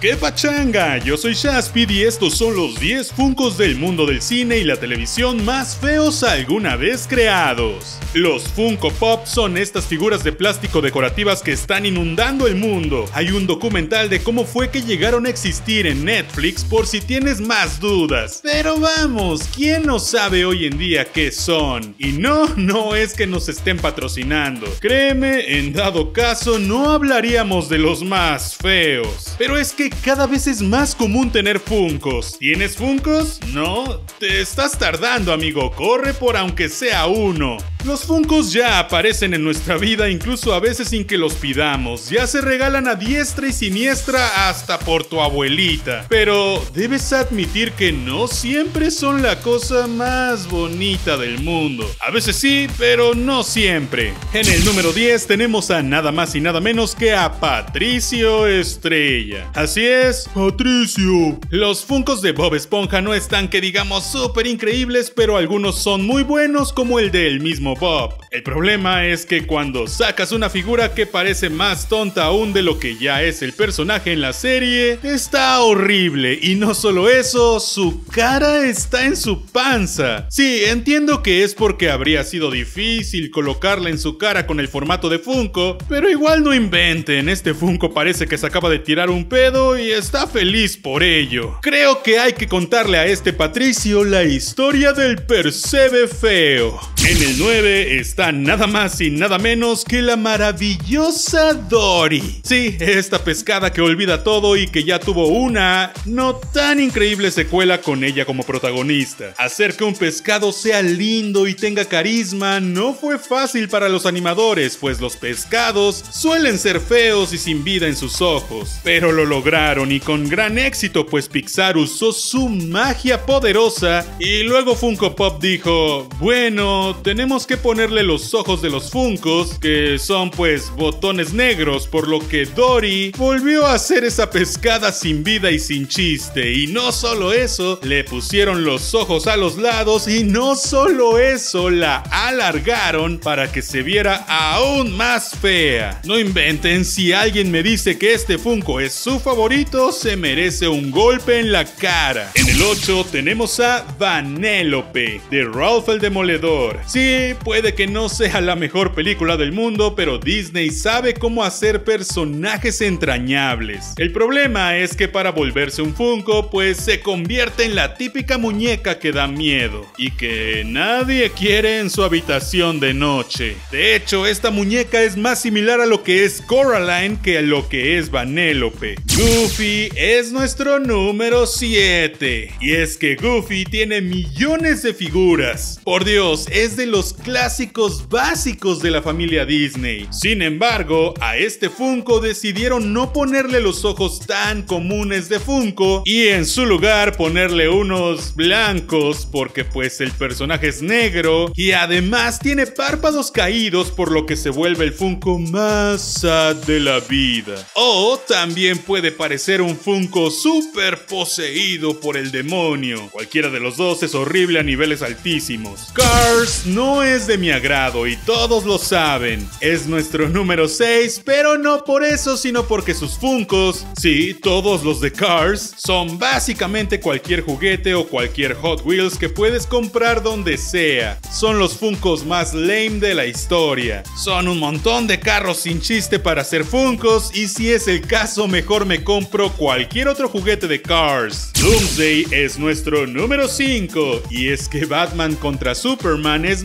¿Qué pachanga? Yo soy Shaspid y estos son los 10 funcos del mundo del cine y la televisión más feos alguna vez creados. Los Funko Pop son estas figuras de plástico decorativas que están inundando el mundo. Hay un documental de cómo fue que llegaron a existir en Netflix por si tienes más dudas. Pero vamos, ¿quién no sabe hoy en día qué son? Y no, no es que nos estén patrocinando. Créeme, en dado caso no hablaríamos de los más feos. Pero es que cada vez es más común tener Funcos. ¿Tienes Funcos? No, te estás tardando, amigo. Corre por aunque sea uno. Los Funcos ya aparecen en nuestra vida incluso a veces sin que los pidamos. Ya se regalan a diestra y siniestra hasta por tu abuelita. Pero debes admitir que no siempre son la cosa más bonita del mundo. A veces sí, pero no siempre. En el número 10 tenemos a nada más y nada menos que a Patricio Estrella. Así es, Patricio. Los Funcos de Bob Esponja no están que digamos súper increíbles, pero algunos son muy buenos como el del mismo Bob. El problema es que cuando sacas una figura que parece más tonta aún de lo que ya es el personaje en la serie, está horrible. Y no solo eso, su cara está en su panza. Sí, entiendo que es porque habría sido difícil colocarla en su cara con el formato de Funko, pero igual no inventen, este Funko parece que se acaba de tirar un pedo y está feliz por ello. Creo que hay que contarle a este Patricio la historia del Percebe feo. En el 9 está nada más y nada menos que la maravillosa Dory. Sí, esta pescada que olvida todo y que ya tuvo una no tan increíble secuela con ella como protagonista. Hacer que un pescado sea lindo y tenga carisma no fue fácil para los animadores, pues los pescados suelen ser feos y sin vida en sus ojos. Pero lo lograron y con gran éxito, pues Pixar usó su magia poderosa y luego Funko Pop dijo, bueno, tenemos que ponerle los ojos de los Funcos, que son pues botones negros, por lo que Dory volvió a hacer esa pescada sin vida y sin chiste. Y no solo eso, le pusieron los ojos a los lados y no solo eso, la alargaron para que se viera aún más fea. No inventen, si alguien me dice que este Funko es su favorito, se merece un golpe en la cara. En el 8 tenemos a Vanellope, de Ralph el Demoledor. Sí, puede que no sea la mejor película del mundo, pero Disney sabe cómo hacer personajes entrañables. El problema es que para volverse un Funko, pues se convierte en la típica muñeca que da miedo y que nadie quiere en su habitación de noche. De hecho, esta muñeca es más similar a lo que es Coraline que a lo que es Vanellope. Goofy es nuestro número 7. Y es que Goofy tiene millones de figuras. Por Dios, es de los clásicos básicos de la familia Disney. Sin embargo, a este Funko decidieron no ponerle los ojos tan comunes de Funko y en su lugar ponerle unos blancos porque pues el personaje es negro y además tiene párpados caídos por lo que se vuelve el Funko más sad de la vida. O también puede parecer un Funko super poseído por el demonio. Cualquiera de los dos es horrible a niveles altísimos. Cars no es de mi agrado y todos lo saben. Es nuestro número 6, pero no por eso, sino porque sus Funkos, sí, todos los de Cars, son básicamente cualquier juguete o cualquier Hot Wheels que puedes comprar donde sea. Son los Funkos más lame de la historia. Son un montón de carros sin chiste para hacer Funkos y si es el caso mejor me compro cualquier otro juguete de Cars. Doomsday es nuestro número 5 y es que Batman contra Superman es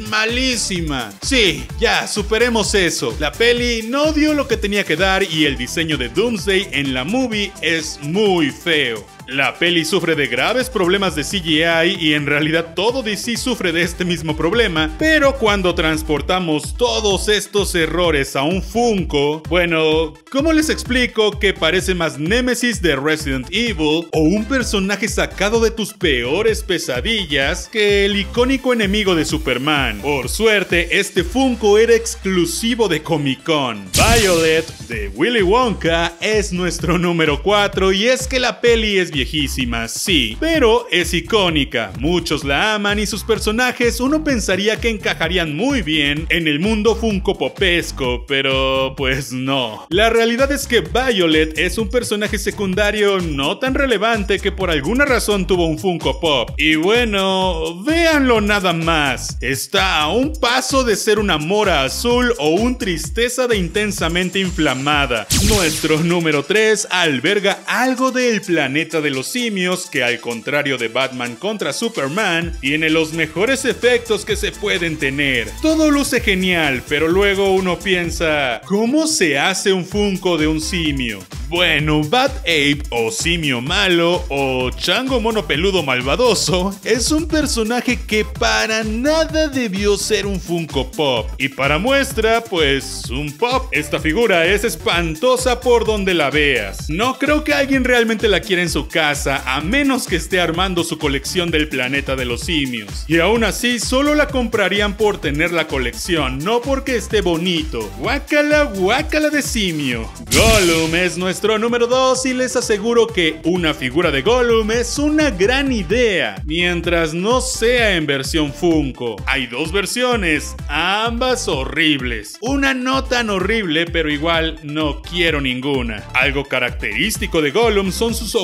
Sí, ya, superemos eso. La peli no dio lo que tenía que dar y el diseño de Doomsday en la movie es muy feo. La peli sufre de graves problemas de CGI y en realidad todo DC sufre de este mismo problema, pero cuando transportamos todos estos errores a un Funko, bueno, ¿cómo les explico que parece más Nemesis de Resident Evil o un personaje sacado de tus peores pesadillas que el icónico enemigo de Superman? Por suerte, este Funko era exclusivo de Comic Con. Violet de Willy Wonka es nuestro número 4 y es que la peli es viejísima, sí, pero es icónica, muchos la aman y sus personajes uno pensaría que encajarían muy bien en el mundo Funko Popesco, pero pues no. La realidad es que Violet es un personaje secundario no tan relevante que por alguna razón tuvo un Funko Pop. Y bueno, véanlo nada más. Está a un paso de ser una mora azul o un tristeza de intensamente inflamada. Nuestro número 3 alberga algo del planeta de los simios que al contrario de Batman contra Superman, tiene los mejores efectos que se pueden tener. Todo luce genial, pero luego uno piensa, ¿cómo se hace un Funko de un simio? Bueno, Bat Ape o simio malo o chango mono peludo malvadoso es un personaje que para nada debió ser un Funko Pop. Y para muestra, pues un pop. Esta figura es espantosa por donde la veas. No creo que alguien realmente la quiera en su casa a menos que esté armando su colección del planeta de los simios. Y aún así solo la comprarían por tener la colección, no porque esté bonito. Guácala, guácala de simio. Gollum es nuestro número 2 y les aseguro que una figura de Gollum es una gran idea, mientras no sea en versión Funko. Hay dos versiones, ambas horribles. Una no tan horrible, pero igual no quiero ninguna. Algo característico de Gollum son sus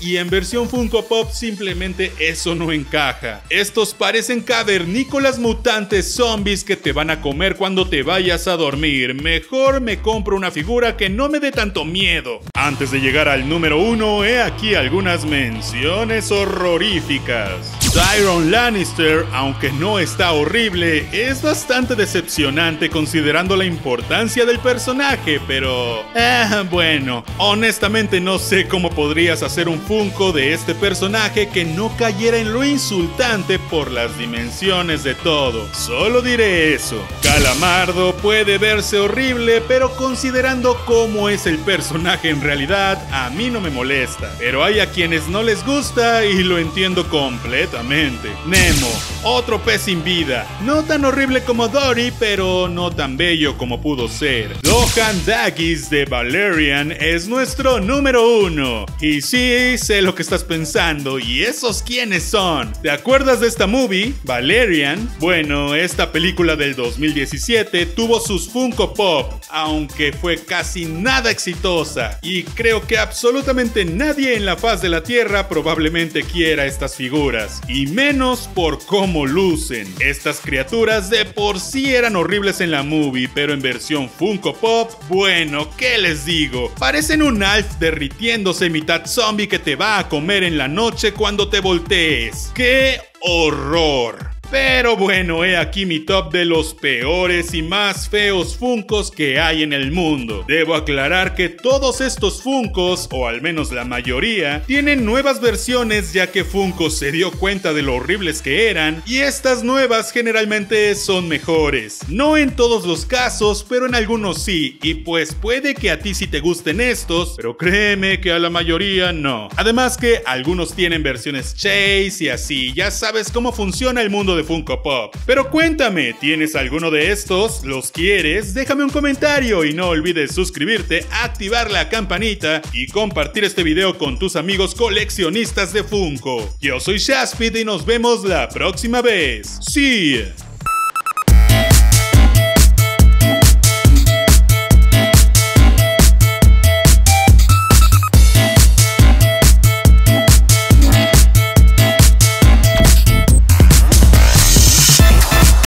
y en versión Funko Pop simplemente eso no encaja. Estos parecen cavernícolas mutantes zombies que te van a comer cuando te vayas a dormir. Mejor me compro una figura que no me dé tanto miedo antes de llegar al número uno, he aquí algunas menciones horroríficas. Tyron Lannister, aunque no está horrible, es bastante decepcionante considerando la importancia del personaje, pero... Eh, bueno, honestamente no sé cómo podrías hacer un Funko de este personaje que no cayera en lo insultante por las dimensiones de todo. Solo diré eso. Calamardo puede verse horrible, pero considerando cómo es el personaje en realidad, a mí no me molesta. Pero hay a quienes no les gusta y lo entiendo completamente. Nemo, otro pez sin vida. No tan horrible como Dory, pero no tan bello como pudo ser. Lohan Daggis de Valerian es nuestro número uno. Y sí, sé lo que estás pensando. ¿Y esos quiénes son? ¿Te acuerdas de esta movie? Valerian. Bueno, esta película del 2017 tuvo sus Funko Pop, aunque fue casi nada exitosa. Y creo que absolutamente nadie en la faz de la Tierra probablemente quiera estas figuras y menos por cómo lucen. Estas criaturas de por sí eran horribles en la movie, pero en versión Funko Pop, bueno, ¿qué les digo? Parecen un Alf derritiéndose mitad zombie que te va a comer en la noche cuando te voltees. ¡Qué horror! Pero bueno, he aquí mi top de los peores y más feos Funcos que hay en el mundo. Debo aclarar que todos estos Funcos, o al menos la mayoría, tienen nuevas versiones ya que Funko se dio cuenta de lo horribles que eran y estas nuevas generalmente son mejores. No en todos los casos, pero en algunos sí, y pues puede que a ti sí te gusten estos, pero créeme que a la mayoría no. Además que algunos tienen versiones Chase y así, ya sabes cómo funciona el mundo Funko Pop. Pero cuéntame, ¿tienes alguno de estos? ¿Los quieres? Déjame un comentario y no olvides suscribirte, activar la campanita y compartir este video con tus amigos coleccionistas de Funko. Yo soy Shaspid y nos vemos la próxima vez. ¡Sí!